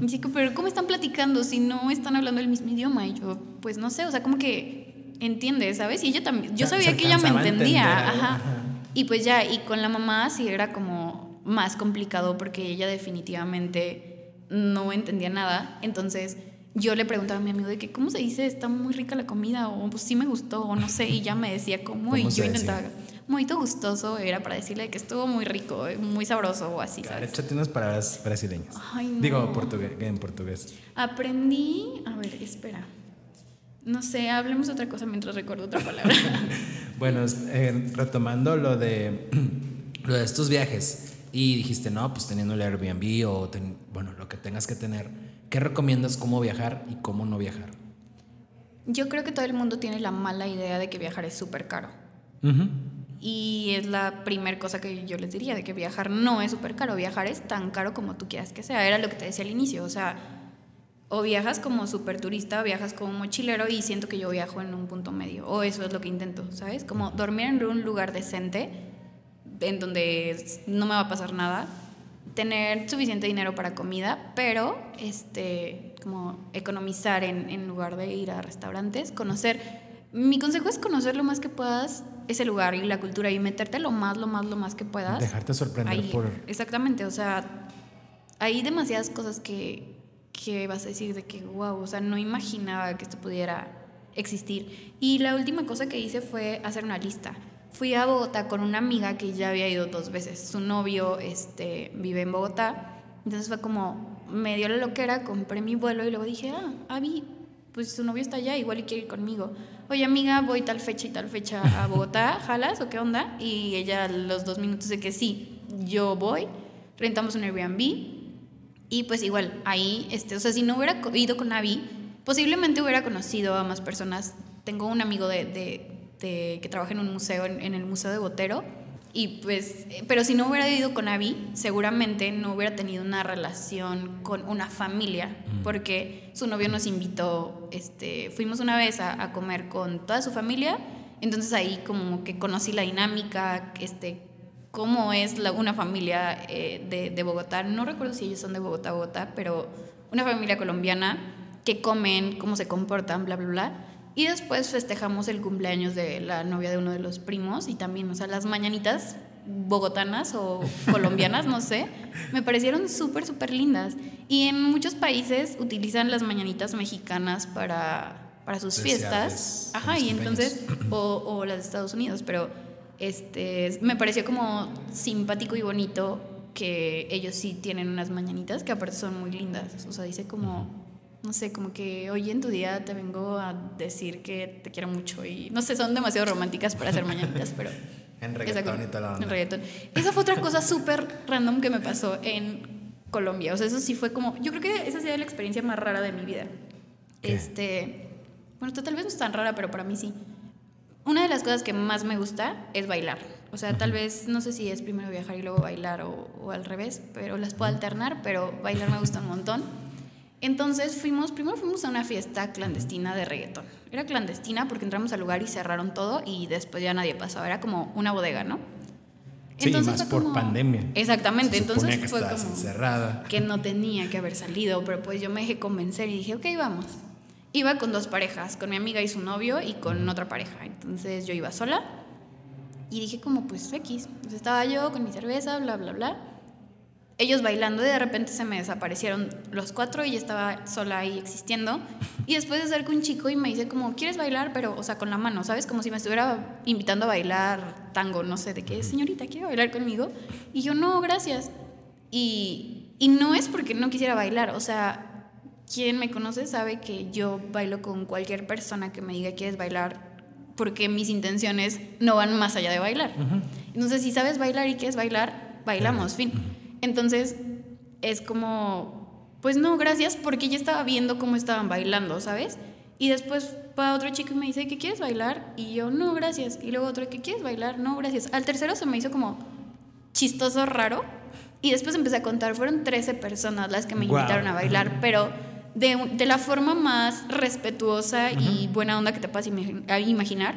Y dice, pero ¿cómo están platicando si no están hablando el mismo idioma? Y yo, pues no sé, o sea, como que entiende, ¿sabes? Y ella también, yo sabía que ella me entendía, ajá. Y pues ya, y con la mamá sí era como más complicado porque ella definitivamente no entendía nada. Entonces yo le preguntaba a mi amigo de que, ¿cómo se dice? Está muy rica la comida o pues sí me gustó o no sé. Y ya me decía cómo y ¿Cómo se yo decía? intentaba, muy gustoso era para decirle que estuvo muy rico, eh, muy sabroso o así, Claro, ¿sabes? échate unas palabras brasileñas. Ay, no. Digo portugués, en portugués. Aprendí, a ver, espera. No sé, hablemos otra cosa mientras recuerdo otra palabra. Bueno, eh, retomando lo de, lo de estos viajes y dijiste, no, pues teniendo el Airbnb o, ten- bueno, lo que tengas que tener, ¿qué recomiendas cómo viajar y cómo no viajar? Yo creo que todo el mundo tiene la mala idea de que viajar es súper caro. Ujú. Y es la primera cosa que yo les diría, de que viajar no es súper caro, viajar es tan caro como tú quieras que sea. Era lo que te decía al inicio, o sea, o viajas como súper turista o viajas como mochilero y siento que yo viajo en un punto medio, o eso es lo que intento, ¿sabes? Como dormir en un lugar decente, en donde no me va a pasar nada, tener suficiente dinero para comida, pero este, como economizar en, en lugar de ir a restaurantes, conocer. Mi consejo es conocer lo más que puedas ese lugar y la cultura y meterte lo más, lo más, lo más que puedas. Dejarte sorprender Ahí, por... Exactamente, o sea, hay demasiadas cosas que, que vas a decir de que, wow, o sea, no imaginaba que esto pudiera existir. Y la última cosa que hice fue hacer una lista. Fui a Bogotá con una amiga que ya había ido dos veces. Su novio este, vive en Bogotá. Entonces fue como, me dio la loquera, compré mi vuelo y luego dije, ah, Avi, pues su novio está allá, igual y quiere ir conmigo. Oye, amiga, voy tal fecha y tal fecha a Bogotá, ¿jalas o qué onda? Y ella los dos minutos de que sí, yo voy, rentamos un Airbnb y pues igual, ahí, este, o sea, si no hubiera ido con Avi, posiblemente hubiera conocido a más personas. Tengo un amigo de, de- de- que trabaja en un museo, en, en el Museo de Botero, y pues, eh, pero si no hubiera ido con Avi, seguramente no hubiera tenido una relación con una familia, porque su novio nos invitó, este, fuimos una vez a, a comer con toda su familia, entonces ahí como que conocí la dinámica, este, cómo es la- una familia eh, de, de Bogotá. No recuerdo si ellos son de Bogotá, Bogotá, pero una familia colombiana que comen, cómo se comportan, bla, bla, bla. Y después festejamos el cumpleaños de la novia de uno de los primos y también, o sea, las mañanitas bogotanas o colombianas, no sé, me parecieron súper, súper lindas. Y en muchos países utilizan las mañanitas mexicanas para, para sus Especiales, fiestas. Ajá, y entonces o, o las de Estados Unidos, pero este, me pareció como simpático y bonito que ellos sí tienen unas mañanitas que aparte son muy lindas. O sea, dice como, no sé, como que hoy en tu día te vengo a decir que te quiero mucho y no sé, son demasiado románticas para hacer mañanitas, pero... En reggaetón y toda la onda. En reggaetón. Esa fue otra cosa súper random que me pasó en Colombia. O sea, eso sí fue como, yo creo que esa ha sido la experiencia más rara de mi vida. ¿Qué? Este, bueno, tal vez no es tan rara, pero para mí sí. Una de las cosas que más me gusta es bailar. O sea, tal vez, no sé si es primero viajar y luego bailar o, o al revés, pero las puedo alternar, pero bailar me gusta un montón. Entonces fuimos, primero fuimos a una fiesta clandestina de reggaetón. Era clandestina porque entramos al lugar y cerraron todo y después ya nadie pasaba. Era como una bodega, ¿no? Sí, más fue por como- pandemia. Exactamente, Se entonces que fue como encerrada. que no tenía que haber salido, pero pues yo me dejé convencer y dije, ok, vamos. Iba con dos parejas, con mi amiga y su novio y con otra pareja. Entonces yo iba sola y dije como, pues X. Pues estaba yo con mi cerveza, bla, bla, bla. Ellos bailando y de repente se me desaparecieron los cuatro y estaba sola ahí existiendo. Y después se acerca un chico y me dice como, ¿quieres bailar? Pero, o sea, con la mano, ¿sabes? Como si me estuviera invitando a bailar tango, no sé, de qué, señorita, ¿quiere bailar conmigo? Y yo, no, gracias. Y, y no es porque no quisiera bailar, o sea, quien me conoce sabe que yo bailo con cualquier persona que me diga, ¿quieres bailar? Porque mis intenciones no van más allá de bailar. Entonces, si sabes bailar y quieres bailar, bailamos, fin. Entonces, es como, pues no, gracias, porque ya estaba viendo cómo estaban bailando, ¿sabes? Y después va otro chico y me dice, ¿qué quieres bailar? Y yo, no, gracias. Y luego otro, ¿qué quieres bailar? No, gracias. Al tercero se me hizo como chistoso, raro. Y después empecé a contar, fueron 13 personas las que me invitaron a bailar, pero de, de, la forma más respetuosa y buena onda que te puedas imaginar.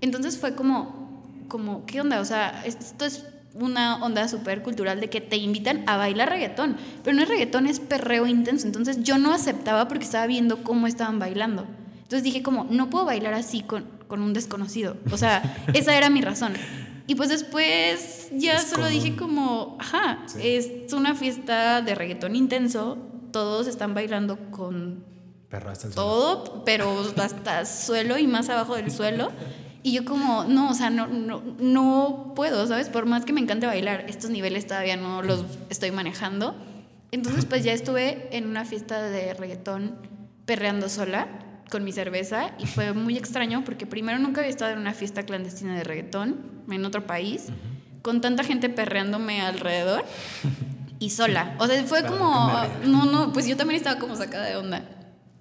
Entonces fue como, como, ¿qué onda? O sea, esto es una onda súper cultural de que te invitan a bailar reggaetón, pero no es reggaetón, es perreo intenso. Entonces yo no aceptaba porque estaba viendo cómo estaban bailando. Entonces dije como, no puedo bailar así con, con un desconocido. O sea, esa era mi razón. Y pues después ya solo dije como, ajá, es una fiesta de reggaetón intenso, todos están bailando con Perro hasta el todo, pero hasta suelo y más abajo del suelo. Y yo como, no, o sea, no, no, no puedo, ¿sabes? Por más que me encante bailar, estos niveles todavía no los estoy manejando. Entonces pues ya estuve en una fiesta de reggaetón perreando sola con mi cerveza y fue muy extraño porque primero nunca había estado en una fiesta clandestina de reggaetón en otro país, con tanta gente perreándome alrededor y sola. O sea, fue como, no, no, pues yo también estaba como sacada de onda.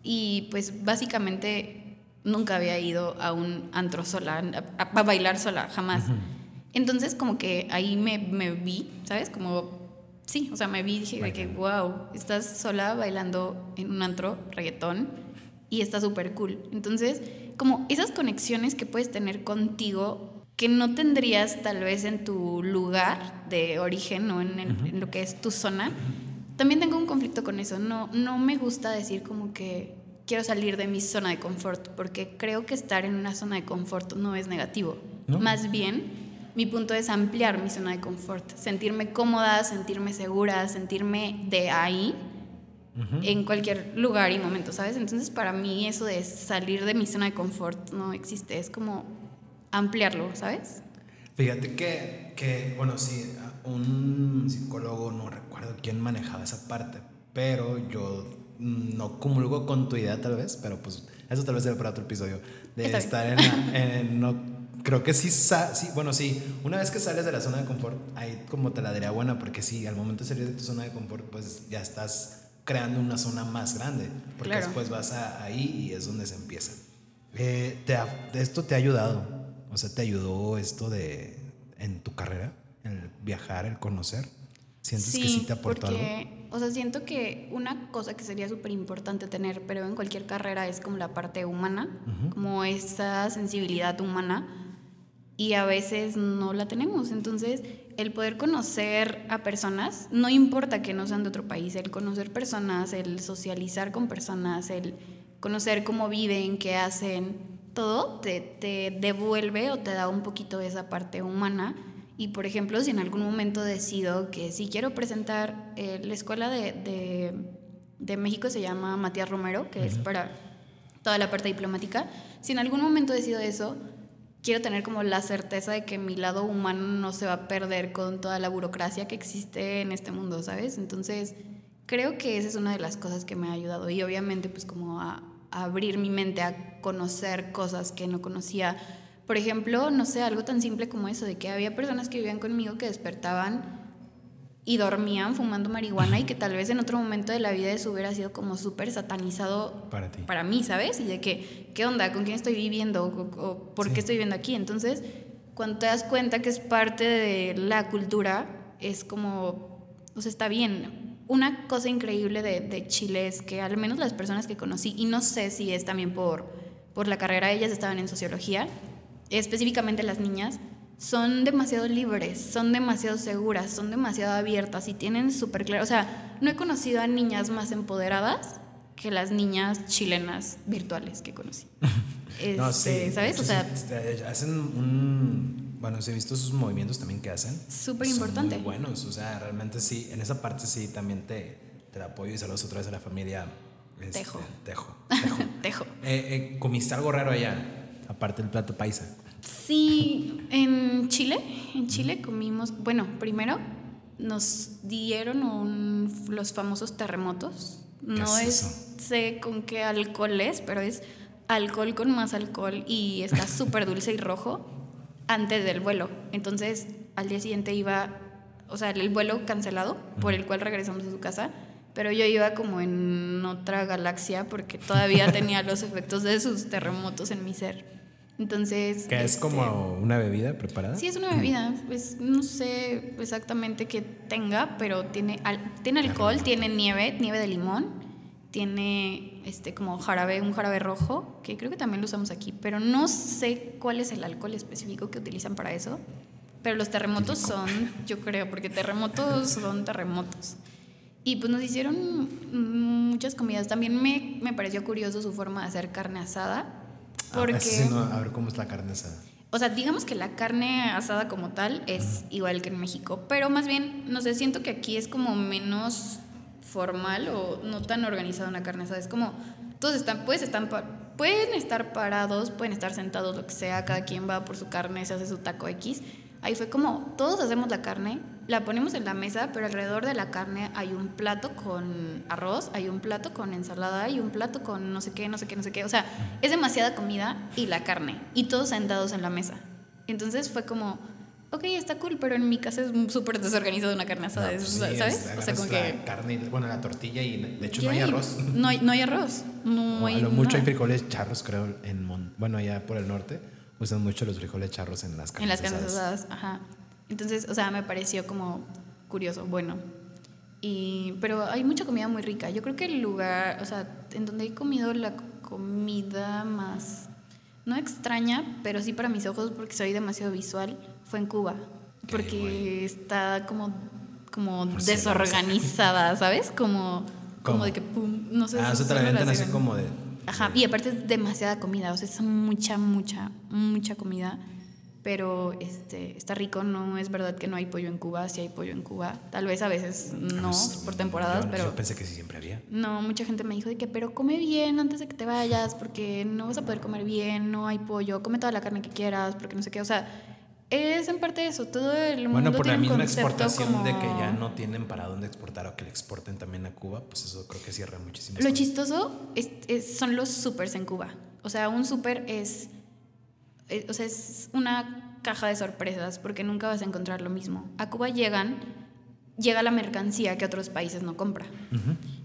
Y pues básicamente nunca había ido a un antro sola, a, bailar sola, jamás. Entonces como que ahí me, me, vi, ¿sabes? Como, sí, o sea, me vi y dije de que, wow, estás sola bailando en un antro reggaetón y está súper cool. Entonces, como esas conexiones que puedes tener contigo que no tendrías tal vez en tu lugar de origen o en, en lo que es tu zona, también tengo un conflicto con eso. No, no me gusta decir como que quiero salir de mi zona de confort, porque creo que estar en una zona de confort no es negativo. Más bien, mi punto es ampliar mi zona de confort, sentirme cómoda, sentirme segura, sentirme de ahí en cualquier lugar y momento, ¿sabes? Entonces, para mí eso de salir de mi zona de confort no existe, es como ampliarlo, ¿sabes? Fíjate que, que bueno, sí, un psicólogo, no recuerdo quién manejaba esa parte, pero yo no comulgo con tu idea tal vez, pero pues eso tal vez será para otro episodio, de estar en, no, creo que sí, sí, bueno, sí, una vez que sales de la zona de confort, ahí como te la diría buena, porque sí, al momento de salir de tu zona de confort, pues ya estás creando una zona más grande, porque después vas a, ahí y es donde se empieza. Eh, te ¿Esto te ha ayudado? O sea, ¿te ayudó esto de en tu carrera, el viajar, el conocer? ¿Sientes que sí te aportó porque, O sea, siento que una cosa que sería súper importante tener, pero en cualquier carrera, es como la parte humana, como esa sensibilidad humana, y a veces no la tenemos. Entonces, el poder conocer a personas, no importa que no sean de otro país, el conocer personas, el socializar con personas, el conocer cómo viven, qué hacen, todo te, te devuelve o te da un poquito de esa parte humana y por ejemplo, si en algún momento decido que si quiero presentar, eh, la escuela de, de, México se llama Matías Romero, que es para toda la parte diplomática, si en algún momento decido eso, quiero tener como la certeza de que mi lado humano no se va a perder con toda la burocracia que existe en este mundo, ¿sabes? Entonces, creo que esa es una de las cosas que me ha ayudado. Y obviamente pues como a abrir mi mente a conocer cosas que no conocía por ejemplo, no sé, algo tan simple como eso, de que había personas que vivían conmigo que despertaban y dormían fumando marihuana y que tal vez en otro momento de la vida eso hubiera sido como súper satanizado para, ti. para mí, ¿sabes? Y de que, ¿qué onda? ¿Con quién estoy viviendo? ¿O, por qué estoy viviendo aquí? Entonces, cuando te das cuenta que es parte de la cultura, es como, o sea, está bien. Una cosa increíble de, de Chile es que al menos las personas que conocí, y no sé si es también por, por la carrera, ellas estaban en sociología, específicamente las niñas, son demasiado libres, son demasiado seguras, son demasiado abiertas y tienen súper claro, o sea, no he conocido a niñas más empoderadas que las niñas chilenas virtuales que conocí. no, sí. Este, ¿Sabes? O sea, hacen un bueno, sí he visto sus movimientos también que hacen. Súper importante. Muy buenos, o sea, realmente sí, en esa parte sí también te, te apoyo y saludos otra vez a la familia. este, Tejo. Tejo. Tejo. Tejo. Eh, eh, ¿Comiste algo raro allá? Aparte del plato paisa. Sí, en Chile, en Chile comimos, bueno, primero nos dieron un- los famosos terremotos. No es es, eso? sé con qué alcohol es, pero es alcohol con más alcohol y está súper dulce y rojo antes del vuelo. Entonces, al día siguiente iba, o sea, el vuelo cancelado, por el cual regresamos a su casa, pero yo iba como en otra galaxia porque todavía tenía los efectos de sus terremotos en mi ser. Entonces... Que es este, como una bebida preparada. Sí, es una bebida. Pues no sé exactamente qué tenga, pero tiene, al- tiene alcohol, tiene nieve, nieve de limón, tiene este como jarabe, un jarabe rojo, que creo que también lo usamos aquí, pero no sé cuál es el alcohol específico que utilizan para eso. Pero los terremotos son, yo creo, porque terremotos son terremotos. Y pues nos hicieron muchas comidas. También me, me pareció curioso su forma de hacer carne asada. Ah, Porque... eso sí, no, a ver cómo es la carne asada. O sea, digamos que la carne asada como tal es igual que en México, pero más bien, no sé, siento que aquí es como menos formal o no tan organizada una carne asada. Es como, todos están, pa- pueden estar parados, pueden estar sentados, lo que sea, cada quien va por su carne, se hace su taco X. Ahí fue como, todos hacemos la carne, la ponemos en la mesa, pero alrededor de la carne hay un plato con arroz, hay un plato con ensalada, hay un plato con no sé qué, no sé qué, no sé qué. O sea, es demasiada comida y la carne, y todos sentados en la mesa. Entonces fue como, ok, está cool, pero en mi casa es súper desorganizado una carne asada, No, es- pues sí, ¿sabes? es- o sea, como que... carne, bueno, la tortilla y de hecho no hay arroz. No hay, no hay arroz, no hay a lo mucho hay frijoles charros, creo, en Mon- bueno, allá por el norte usan mucho los frijoles charros en las carnes En las carnes asadas. asadas, ajá. Entonces, o sea, me pareció como curioso, bueno. Y, pero hay mucha comida muy rica. Yo creo que el lugar, o sea, en donde he comido la comida más, no extraña, pero sí para mis ojos, porque soy demasiado visual, fue en Cuba. Porque está como, como Por desorganizada, ¿sabes? Como, ¿Cómo? como de que, pum, no sé. Ah, eso te la así como de. Ajá, y aparte es demasiada comida, o sea, es mucha, mucha, mucha comida, pero este, está rico, no es verdad que no hay pollo en Cuba, sí hay pollo en Cuba, tal vez a veces no, Pues, por temporadas, yo- pero Yo pensé que sí siempre había. no, mucha gente me dijo de que, pero come bien antes de que te vayas, porque no vas a poder comer bien, no hay pollo, come toda la carne que quieras, porque no sé qué, o sea, es en parte eso, todo el mundo Bueno, por la tiene un misma exportación como... de que ya no tienen para dónde exportar o que le exporten también a Cuba, pues eso creo que cierra muchísimas Lo cosas. chistoso es- es- son los supers en Cuba. O sea, un super es, eh, o sea, es una caja de sorpresas porque nunca vas a encontrar lo mismo. A Cuba llegan, llega la mercancía que otros países no compran.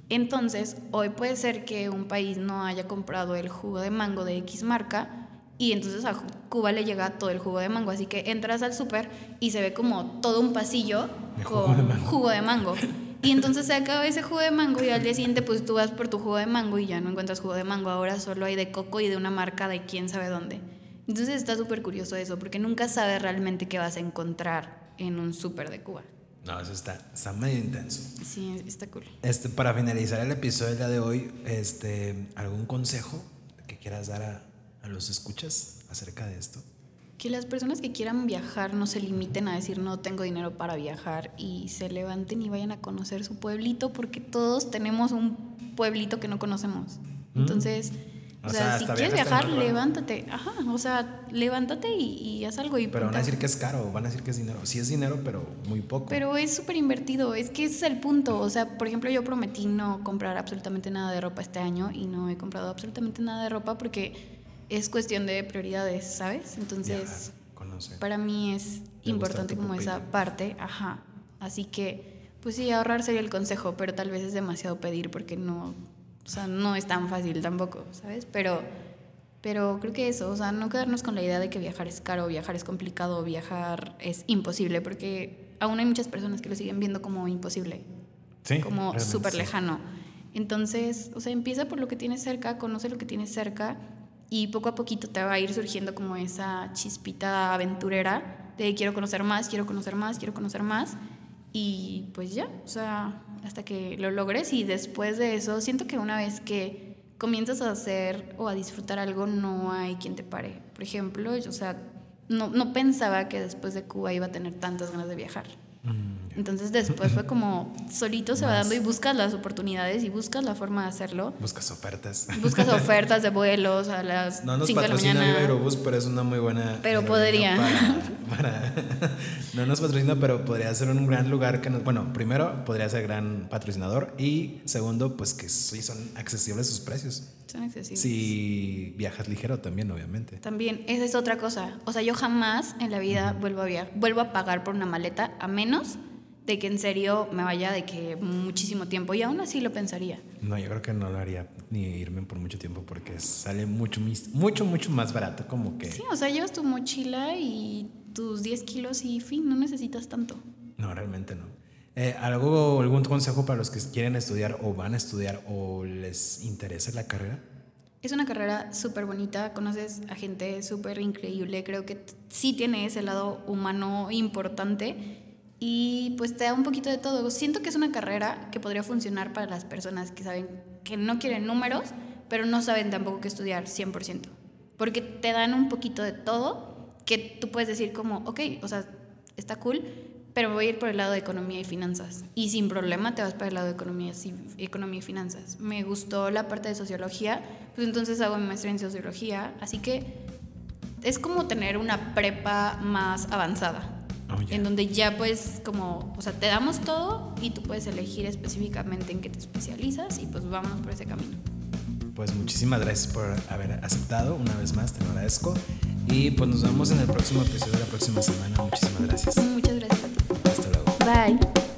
Entonces, hoy puede ser que un país no haya comprado el jugo de mango de X marca y entonces a Cuba le llega todo el jugo de mango. Así que entras al súper y se ve como todo un pasillo De jugo con de mango. jugo de mango. Y entonces se acaba ese jugo de mango y al día siguiente pues tú vas por tu jugo de mango y ya no encuentras jugo de mango. Ahora solo hay de coco y de una marca de quién sabe dónde. Entonces está súper curioso eso porque nunca sabes realmente qué vas a encontrar en un súper de Cuba. No, eso está, está medio intenso. Sí, está cool. Este, para finalizar el episodio del día de hoy, este, ¿algún consejo que quieras dar a, a los escuchas acerca de esto? Que las personas que quieran viajar no se limiten a decir no tengo dinero para viajar y se levanten y vayan a conocer su pueblito porque todos tenemos un pueblito que no conocemos. Entonces, O o, sea, sea, si quieres viajar, levántate. Ajá, o sea, levántate y, y haz algo. Y Pero van a decir que es caro, van a decir que es dinero. Sí es dinero, pero muy poco. Pero es súper invertido, es que ese es el punto. O sea, por ejemplo, yo prometí no comprar absolutamente nada de ropa este año y no he comprado absolutamente nada de ropa porque es cuestión de prioridades, ¿sabes? Entonces, Viajar, para mí es Te importante como esa parte, ajá. Así que, pues sí, ahorrar sería el consejo, pero tal vez es demasiado pedir porque no, o sea, no es tan fácil tampoco, ¿sabes? Pero, pero creo que eso, o sea, no quedarnos con la idea de que viajar es caro, viajar es complicado, viajar es imposible, porque aún hay muchas personas que lo siguen viendo como imposible, Sí, como súper sí. lejano. Entonces, o sea, empieza por lo que tienes cerca, conoce lo que tienes cerca y poco a poquito te va a ir surgiendo como esa chispita aventurera de quiero conocer más, quiero conocer más, quiero conocer más y pues ya, o sea, hasta que lo logres y después de eso siento que una vez que comienzas a hacer o a disfrutar algo no hay quien te pare. Por ejemplo, yo, o sea, no, no pensaba que después de Cuba iba a tener tantas ganas de viajar. Entonces después fue como solito se va dando y buscas las oportunidades y buscas la forma de hacerlo. Buscas ofertas. Buscas ofertas de vuelos a las No nos 5 de la mañana. Aerobús, pero es una muy buena. Pero podría. para- para- no nos patrocina, pero podría ser un gran lugar que nos. Bueno, primero, podría ser gran patrocinador. Y segundo, pues que sí son accesibles sus precios. Son accesibles. Si viajas ligero también, obviamente. También, esa es otra cosa. O sea, yo jamás en la vida vuelvo a viajar, vuelvo a pagar por una maleta a menos de que en serio me vaya de que muchísimo tiempo y aún así lo pensaría. No, yo creo que no lo haría ni irme por mucho tiempo porque sale mucho, mucho, mucho más barato. Como que. Sí, o sea, llevas tu mochila y tus 10 kilos y fin, no necesitas tanto. No, realmente no. Eh, ¿Algo, algún consejo para los que quieren estudiar o van a estudiar o les interesa la carrera? Es una carrera súper bonita, conoces a gente súper increíble, creo que sí tiene ese lado humano importante y pues te da un poquito de todo. Siento que es una carrera que podría funcionar para las personas que saben que no quieren números, pero no saben tampoco qué estudiar 100%, porque te dan un poquito de todo que tú puedes decir como, ok, o sea, está cool, pero voy a ir por el lado de economía y finanzas. Y sin problema te vas para el lado de economía, sí, economía y finanzas. Me gustó la parte de sociología, pues entonces hago mi maestría en sociología. Así que es como tener una prepa más avanzada. Oh. En donde ya pues como, o sea, te damos todo y tú puedes elegir específicamente en qué te especializas y pues vámonos por ese camino. Pues muchísimas gracias por haber aceptado. Una vez más, te lo agradezco. Y pues nos vemos en el próximo episodio de la próxima semana. Muchísimas gracias. Muchas gracias a ti. Hasta luego. Bye.